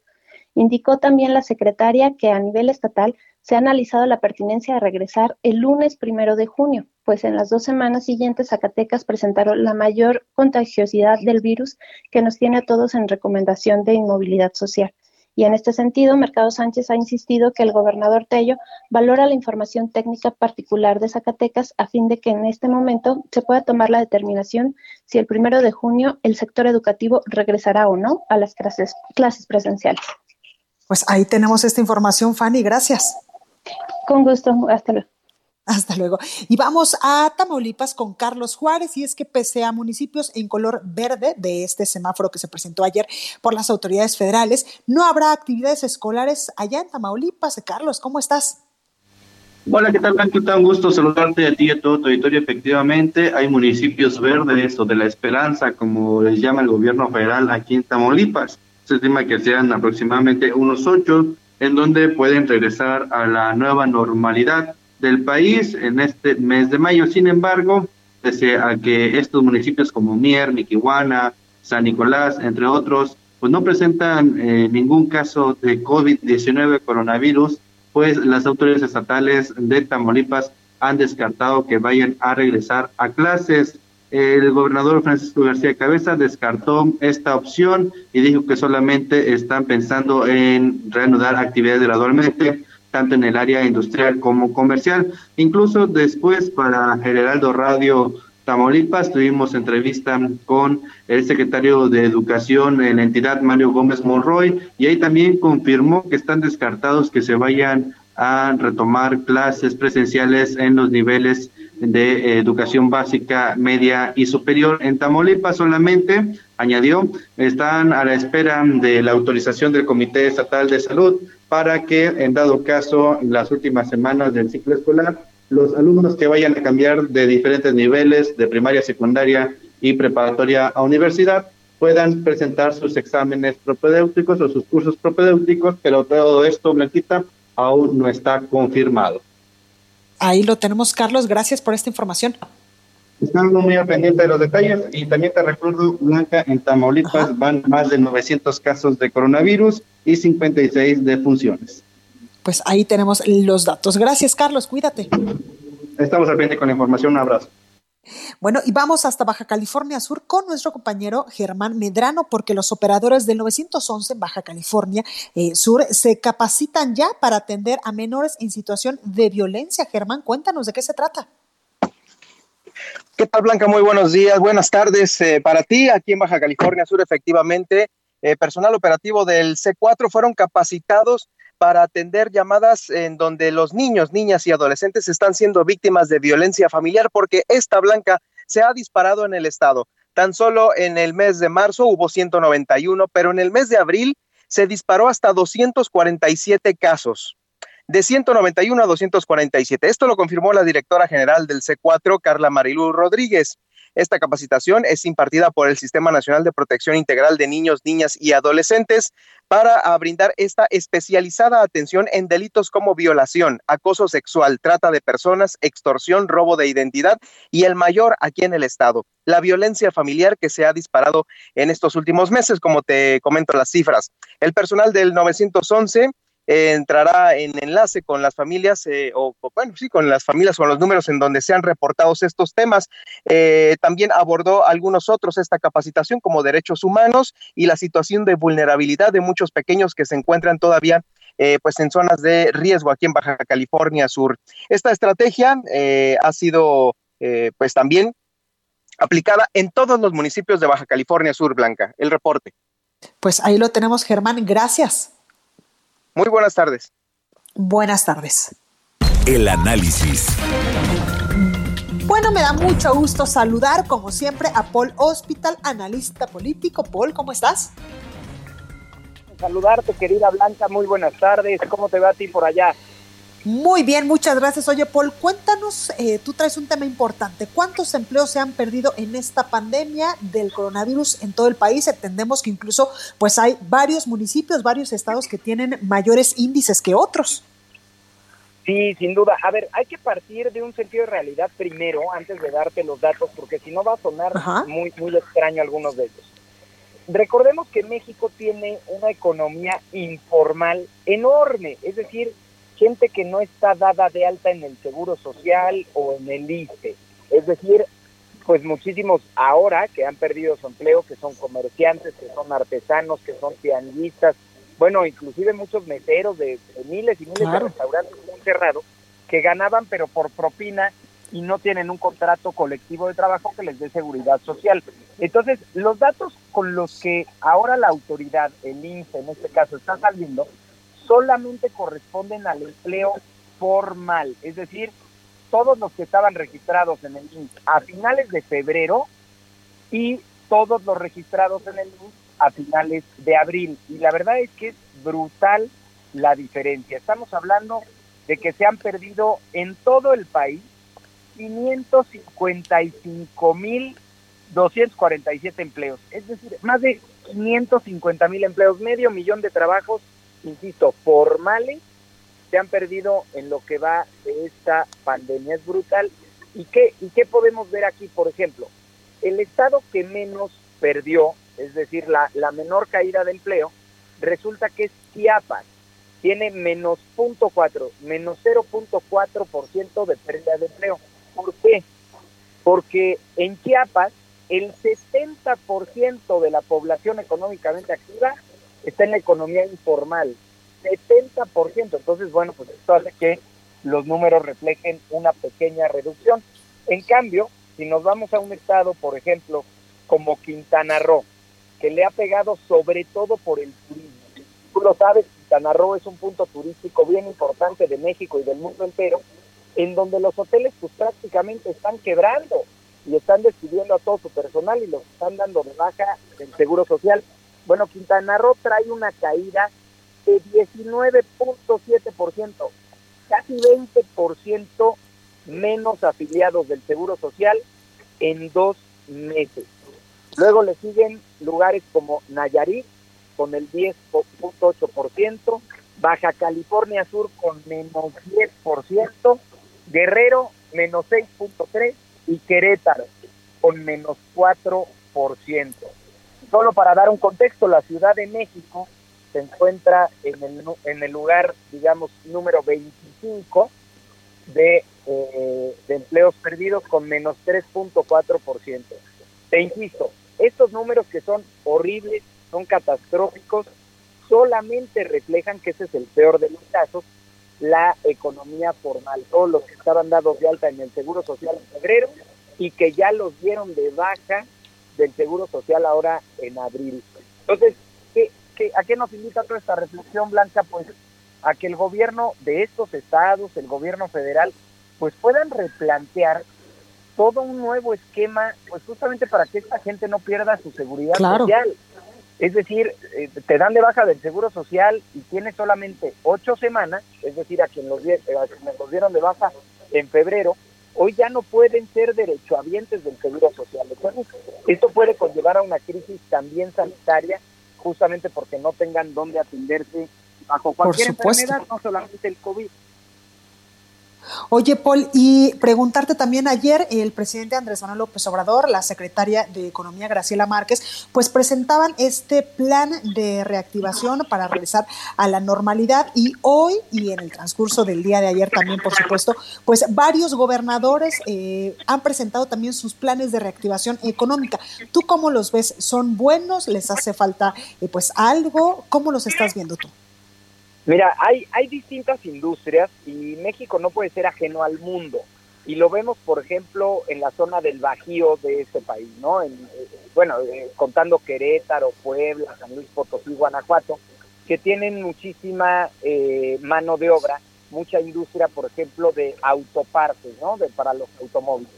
S15: Indicó también la secretaria que a nivel estatal se ha analizado la pertinencia de regresar el lunes primero de junio, pues en las dos semanas siguientes Zacatecas presentaron la mayor contagiosidad del virus que nos tiene a todos en recomendación de inmovilidad social. Y en este sentido, Mercado Sánchez ha insistido que el gobernador Tello valora la información técnica particular de Zacatecas a fin de que en este momento se pueda tomar la determinación si el primero de junio el sector educativo regresará o no a las clases, clases presenciales.
S1: Pues ahí tenemos esta información, Fanny. Gracias.
S15: Con gusto. Hasta luego.
S1: Hasta luego. Y vamos a Tamaulipas con Carlos Juárez, y es que pese a municipios en color verde de este semáforo que se presentó ayer por las autoridades federales, no habrá actividades escolares allá en Tamaulipas. Carlos, ¿cómo estás?
S16: Hola, ¿qué tal, Blanquita? Un gusto saludarte a ti y a todo tu auditorio. Efectivamente, hay municipios verdes o de la esperanza, como les llama el gobierno federal aquí en Tamaulipas. Se estima que sean aproximadamente unos ocho, en donde pueden regresar a la nueva normalidad del país en este mes de mayo. Sin embargo, pese a que estos municipios como Mier, Miquihuana, San Nicolás, entre otros, pues no presentan eh, ningún caso de COVID-19 coronavirus, pues las autoridades estatales de Tamaulipas han descartado que vayan a regresar a clases. El gobernador Francisco García Cabeza descartó esta opción y dijo que solamente están pensando en reanudar actividades gradualmente tanto en el área industrial como comercial. Incluso después para Geraldo Radio Tamaulipas tuvimos entrevista con el secretario de Educación en la entidad, Mario Gómez Monroy, y ahí también confirmó que están descartados que se vayan a retomar clases presenciales en los niveles de educación básica, media y superior. En Tamaulipas solamente, añadió, están a la espera de la autorización del Comité Estatal de Salud para que, en dado caso, en las últimas semanas del ciclo escolar, los alumnos que vayan a cambiar de diferentes niveles, de primaria, secundaria y preparatoria a universidad, puedan presentar sus exámenes propedéuticos o sus cursos propedéuticos, pero todo esto, Blanquita, aún no está confirmado.
S1: Ahí lo tenemos, Carlos. Gracias por esta información.
S16: Estamos muy al pendiente de los detalles y también te recuerdo, Blanca, en Tamaulipas van más de 900 casos de coronavirus y 56 defunciones.
S1: Pues ahí tenemos los datos. Gracias, Carlos. Cuídate.
S16: Estamos al pendiente con la información. Un abrazo.
S1: Bueno, y vamos hasta Baja California Sur con nuestro compañero Germán Medrano, porque los operadores del 911 en Baja California eh, Sur se capacitan ya para atender a menores en situación de violencia. Germán, cuéntanos de qué se trata.
S17: ¿Qué tal, Blanca? Muy buenos días, buenas tardes eh, para ti. Aquí en Baja California Sur, efectivamente, eh, personal operativo del C4 fueron capacitados para atender llamadas en donde los niños, niñas y adolescentes están siendo víctimas de violencia familiar porque esta blanca se ha disparado en el estado. Tan solo en el mes de marzo hubo 191, pero en el mes de abril se disparó hasta 247 casos de 191 a 247. Esto lo confirmó la directora general del C4, Carla Marilú Rodríguez. Esta capacitación es impartida por el Sistema Nacional de Protección Integral de Niños, Niñas y Adolescentes para brindar esta especializada atención en delitos como violación, acoso sexual, trata de personas, extorsión, robo de identidad y el mayor aquí en el estado, la violencia familiar que se ha disparado en estos últimos meses, como te comento las cifras. El personal del 911 entrará en enlace con las familias, eh, o, bueno, sí, con las familias, con los números en donde se han reportado estos temas. Eh, también abordó algunos otros esta capacitación como derechos humanos y la situación de vulnerabilidad de muchos pequeños que se encuentran todavía eh, pues en zonas de riesgo aquí en Baja California Sur. Esta estrategia ha sido pues también aplicada en todos los municipios de Baja California Sur, Blanca. El reporte.
S1: Pues ahí lo tenemos, Germán. Gracias.
S17: Muy buenas tardes.
S1: Buenas tardes.
S2: El análisis.
S1: Bueno, me da mucho gusto saludar, como siempre, a Paul Hospital, analista político. Paul, ¿cómo estás?
S18: Saludarte, querida Blanca, muy buenas tardes. ¿Cómo te va a ti por allá?
S1: Muy bien, muchas gracias. Oye, Paul, cuéntanos, eh, tú traes un tema importante. ¿Cuántos empleos se han perdido en esta pandemia del coronavirus en todo el país? Entendemos que incluso pues hay varios municipios, varios estados que tienen mayores índices que otros.
S18: Sí, sin duda. A ver, hay que partir de un sentido de realidad primero, antes de darte los datos, porque si no va a sonar muy, muy extraño algunos de ellos. Recordemos que México tiene una economía informal enorme, es decir, gente que no está dada de alta en el Seguro Social o en el ISTE. Es decir, pues muchísimos ahora que han perdido su empleo, que son comerciantes, que son artesanos, que son tianguistas, bueno, inclusive muchos meseros de, miles y miles de restaurantes muy cerrados que ganaban pero por propina y no tienen un contrato colectivo de trabajo que les dé seguridad social. Entonces, los datos con los que ahora la autoridad, el INSE en este caso, está saliendo, solamente corresponden al empleo formal, es decir, todos los que estaban registrados en el INSE a finales de febrero y todos los registrados en el INSE a finales de abril. Y la verdad es que es brutal la diferencia. Estamos hablando de que se han perdido en todo el país 555 mil 247 empleos, es decir, más de 550 mil empleos, medio millón de trabajos, insisto, formales, se han perdido en lo que va de esta pandemia. Es brutal. ¿Y qué, ¿Y qué podemos ver aquí? Por ejemplo, el estado que menos perdió es decir, la, la menor caída de empleo, resulta que es Chiapas. Tiene menos 0.4, menos 0.4% de pérdida de empleo. ¿Por qué? Porque en Chiapas el 70% de la población económicamente activa está en la economía informal. 70%. Entonces, bueno, pues esto hace que los números reflejen una pequeña reducción. En cambio, si nos vamos a un estado, por ejemplo, como Quintana Roo, que le ha pegado sobre todo por el turismo. Tú lo sabes, Quintana Roo es un punto turístico bien importante de México y del mundo entero, en donde los hoteles pues prácticamente están quebrando y están despidiendo a todo su personal y los están dando de baja en Seguro Social. Bueno, Quintana Roo trae una caída de 19.7%, casi 20% menos afiliados del Seguro Social en dos meses. Luego le siguen lugares como Nayarit con el 10.8%, Baja California Sur con menos 10%, Guerrero menos 6.3% y Querétaro con menos 4%. Solo para dar un contexto, la Ciudad de México se encuentra en el, en el lugar, digamos, número 25 de, eh, de empleos perdidos con menos 3.4%. Te insisto, estos números que son horribles, son catastróficos, solamente reflejan que ese es el peor de los casos, la economía formal, todos los que estaban dados de alta en el Seguro Social en febrero y que ya los dieron de baja del Seguro Social ahora en abril. Entonces, ¿qué, a qué nos invita toda esta reflexión, Blanca? Pues a que el gobierno de estos estados, el gobierno federal, pues puedan replantear todo un nuevo esquema, pues justamente para que esta gente no pierda su seguridad social. Es decir, eh, te dan de baja del seguro social y tienes solamente ocho semanas, es decir, a quien los, eh, los dieron de baja en febrero, hoy ya no pueden ser derechohabientes del seguro social. Entonces, esto puede conllevar a una crisis también sanitaria, justamente porque no tengan dónde atenderse bajo cualquier enfermedad, no solamente el COVID.
S1: Oye, Paul, y preguntarte también ayer, el presidente Andrés Manuel López Obrador, la secretaria de Economía Graciela Márquez, pues presentaban este plan de reactivación para regresar a la normalidad y hoy y en el transcurso del día de ayer también, por supuesto, pues varios gobernadores eh, han presentado también sus planes de reactivación económica. ¿Tú cómo los ves? ¿Son buenos? ¿Les hace falta eh, pues algo? ¿Cómo los estás viendo tú?
S18: Mira, hay, hay distintas industrias y México no puede ser ajeno al mundo. Y lo vemos, por ejemplo, en la zona del Bajío de este país, ¿no? En, eh, bueno, eh, contando Querétaro, Puebla, San Luis Potosí, Guanajuato, que tienen muchísima eh, mano de obra, mucha industria, por ejemplo, de autopartes, ¿no? De, para los automóviles.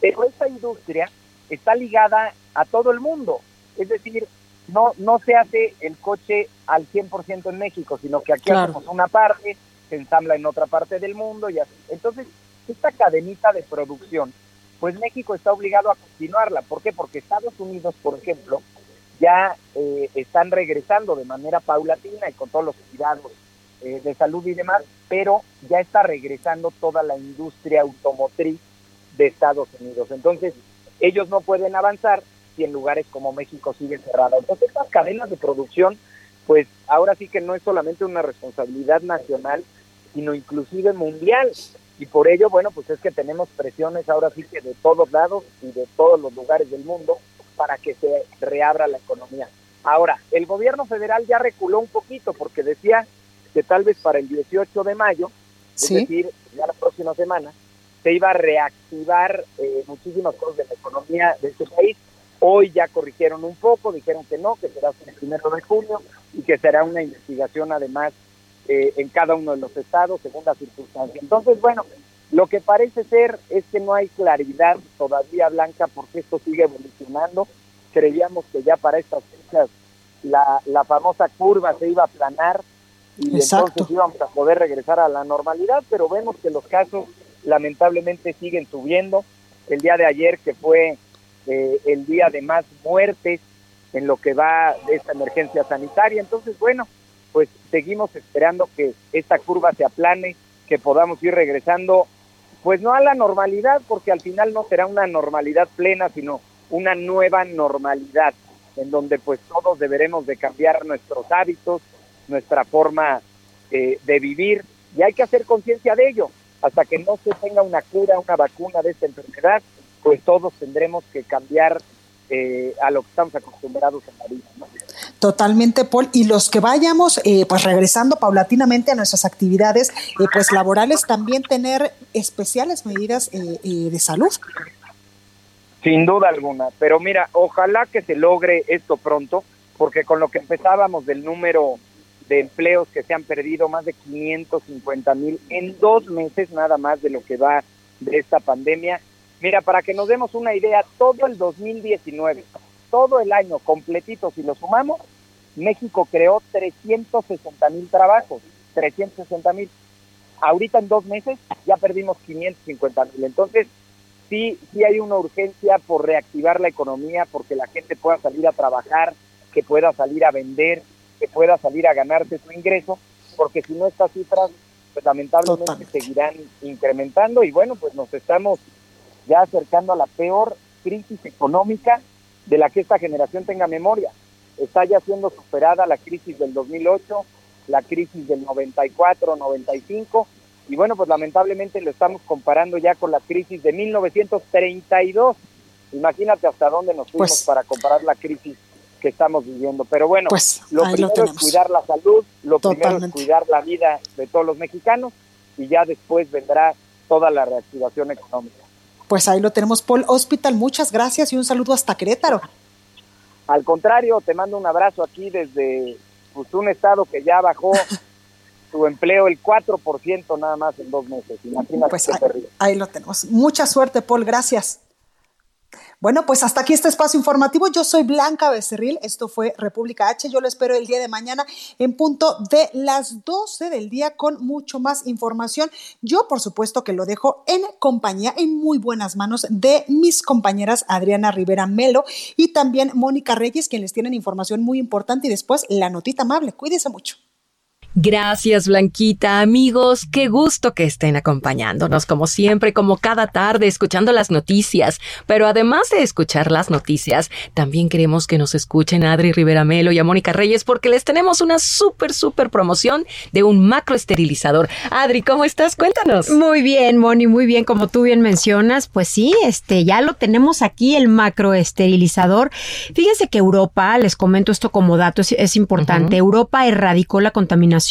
S18: Pero esa industria está ligada a todo el mundo. Es decir, no, no se hace el coche al 100% en México, sino que aquí hacemos una parte, se ensambla en otra parte del mundo y así. Entonces, esta cadenita de producción, pues México está obligado a continuarla. ¿Por qué? Porque Estados Unidos, por ejemplo, ya eh, están regresando de manera paulatina y con todos los cuidados eh, de salud y demás, pero ya está regresando toda la industria automotriz de Estados Unidos. Entonces, ellos no pueden avanzar y en lugares como México sigue cerrada. Entonces, estas cadenas de producción, pues ahora sí que no es solamente una responsabilidad nacional, sino inclusive mundial. Y por ello, bueno, pues es que tenemos presiones ahora sí que de todos lados y de todos los lugares del mundo para que se reabra la economía. Ahora, el gobierno federal ya reculó un poquito porque decía que tal vez para el 18 de mayo, es decir, ya la próxima semana, se iba a reactivar eh, muchísimas cosas de la economía de este país. Hoy ya corrigieron un poco, dijeron que no, que será hasta el primero de junio y que será una investigación además eh, en cada uno de los estados según las circunstancias. Entonces, bueno, lo que parece ser es que no hay claridad todavía, Blanca, porque esto sigue evolucionando. Creíamos que ya para estas fechas la, la famosa curva se iba a aplanar y entonces íbamos a poder regresar a la normalidad, pero vemos que los casos lamentablemente siguen subiendo. El día de ayer, que fue eh, el día de más muertes en lo que va de esta emergencia sanitaria. Entonces, bueno, pues seguimos esperando que esta curva se aplane, que podamos ir regresando, pues no a la normalidad, porque al final no será una normalidad plena, sino una nueva normalidad, en donde pues todos deberemos de cambiar nuestros hábitos, nuestra forma eh, de vivir, y hay que hacer conciencia de ello hasta que no se tenga una cura, una vacuna de esta enfermedad, pues todos tendremos que cambiar eh, a lo que estamos acostumbrados en la vida.
S1: Totalmente, Paul. Y los que vayamos, eh, pues regresando paulatinamente a nuestras actividades, eh, pues laborales, también tener especiales medidas de salud.
S18: Sin duda alguna. Pero mira, ojalá que se logre esto pronto, porque con lo que empezábamos del número de empleos que se han perdido, más de 550 mil en dos meses nada más de lo que va de esta pandemia. Mira, para que nos demos una idea, todo el 2019, todo el año completito, si lo sumamos, México creó 360 mil trabajos, 360 mil. Ahorita en dos meses ya perdimos 550 mil. Entonces, sí, sí hay una urgencia por reactivar la economía, porque la gente pueda salir a trabajar, que pueda salir a vender, que pueda salir a ganarse su ingreso, porque si no estas cifras pues lamentablemente seguirán incrementando y bueno, pues nos estamos ya acercando a la peor crisis económica de la que esta generación tenga memoria. Está ya siendo superada la crisis del 2008, la crisis del 94, 95 y bueno, pues lamentablemente lo estamos comparando ya con la crisis de 1932. Imagínate hasta dónde nos fuimos pues para comparar la crisis que estamos viviendo. Pero bueno,
S1: pues,
S18: lo primero es cuidar la salud, lo primero es cuidar la vida de todos los mexicanos y ya después vendrá toda la reactivación económica.
S1: Pues ahí lo tenemos, Paul Hospital. Muchas gracias y un saludo hasta Querétaro.
S18: Al contrario, te mando un abrazo aquí desde pues, un estado que ya bajó su empleo el 4% nada más en dos meses. Imagínate
S1: pues ahí lo tenemos. Mucha suerte, Paul. Gracias. Bueno, pues hasta aquí este espacio informativo. Yo soy Blanca Becerril. Esto fue República H. Yo lo espero el día de mañana en punto de las 12 del día con mucho más información. Yo, por supuesto, que lo dejo en compañía, en muy buenas manos de mis compañeras Adriana Rivera Melo y también Mónica Reyes, quienes tienen información muy importante y después la notita amable. Cuídese mucho.
S19: Gracias, Blanquita. Amigos, qué gusto que estén acompañándonos, como siempre, como cada tarde, escuchando las noticias. Pero además de escuchar las noticias, también queremos que nos escuchen a Adri Rivera Melo y a Mónica Reyes porque les tenemos una súper, súper promoción de un macroesterilizador. Adri, ¿cómo estás? Cuéntanos.
S20: Muy bien, Moni, muy bien. Como tú bien mencionas, pues sí, este, ya lo tenemos aquí, el macroesterilizador. Fíjense que Europa, les comento esto como dato, es, importante, Europa erradicó la contaminación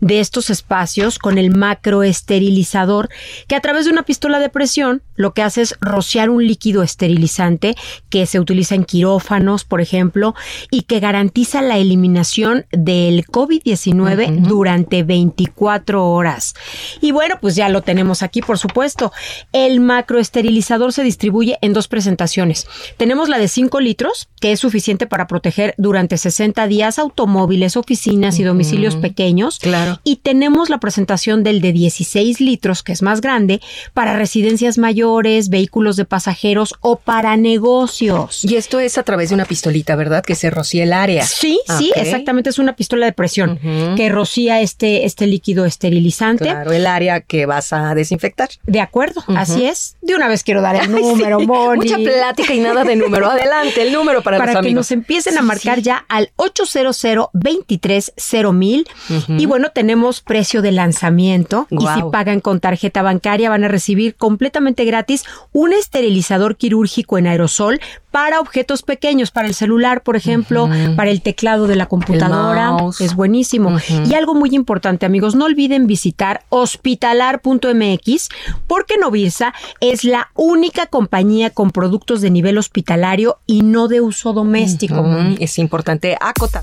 S20: de estos espacios con el macroesterilizador, que a través de una pistola de presión lo que hace es rociar un líquido esterilizante que se utiliza en quirófanos, por ejemplo, y que garantiza la eliminación del COVID-19 durante 24 horas. Y bueno, pues ya lo tenemos aquí, por supuesto. El macroesterilizador se distribuye en dos presentaciones. Tenemos la de 5 litros, que es suficiente para proteger durante 60 días automóviles, oficinas y domicilios pequeños.
S19: Claro.
S20: Y tenemos la presentación del de 16 litros, que es más grande, para residencias mayores, vehículos de pasajeros o para negocios.
S19: Y esto es a través de una pistolita, ¿verdad? Que se rocía el área.
S20: Sí, sí, exactamente. Es una pistola de presión que rocía este, este líquido esterilizante.
S19: Claro, el área que vas a desinfectar.
S20: De acuerdo, así es. De una vez quiero dar el número,
S19: sí.
S20: Moni.
S19: Mucha plática y nada de número. Adelante, el número para,
S20: para
S19: los
S20: que nos empiecen a marcar
S19: sí.
S20: ya al 800 230 mil y bueno tenemos precio de lanzamiento y si pagan con tarjeta bancaria van a recibir completamente gratis un esterilizador quirúrgico en aerosol para objetos pequeños para el celular por ejemplo para el teclado de la computadora es buenísimo. Y algo muy importante amigos no olviden visitar hospitalar.mx porque Novirsa es la única compañía con productos de nivel hospitalario y no de uso doméstico.
S19: Es importante acotar.